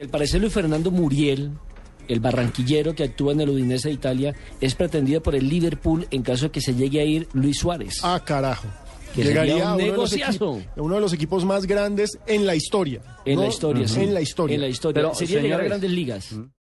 Al parecer Luis Fernando Muriel, el barranquillero que actúa en el Udinese de Italia, es pretendido por el Liverpool en caso de que se llegue a ir Luis Suárez. Ah, carajo. Que Llegaría un uno de, negociazo. uno de los equipos más grandes en la historia. En ¿no? la historia, sí. En la historia. En la historia. Pero, Sería llegar a señores, grandes ligas.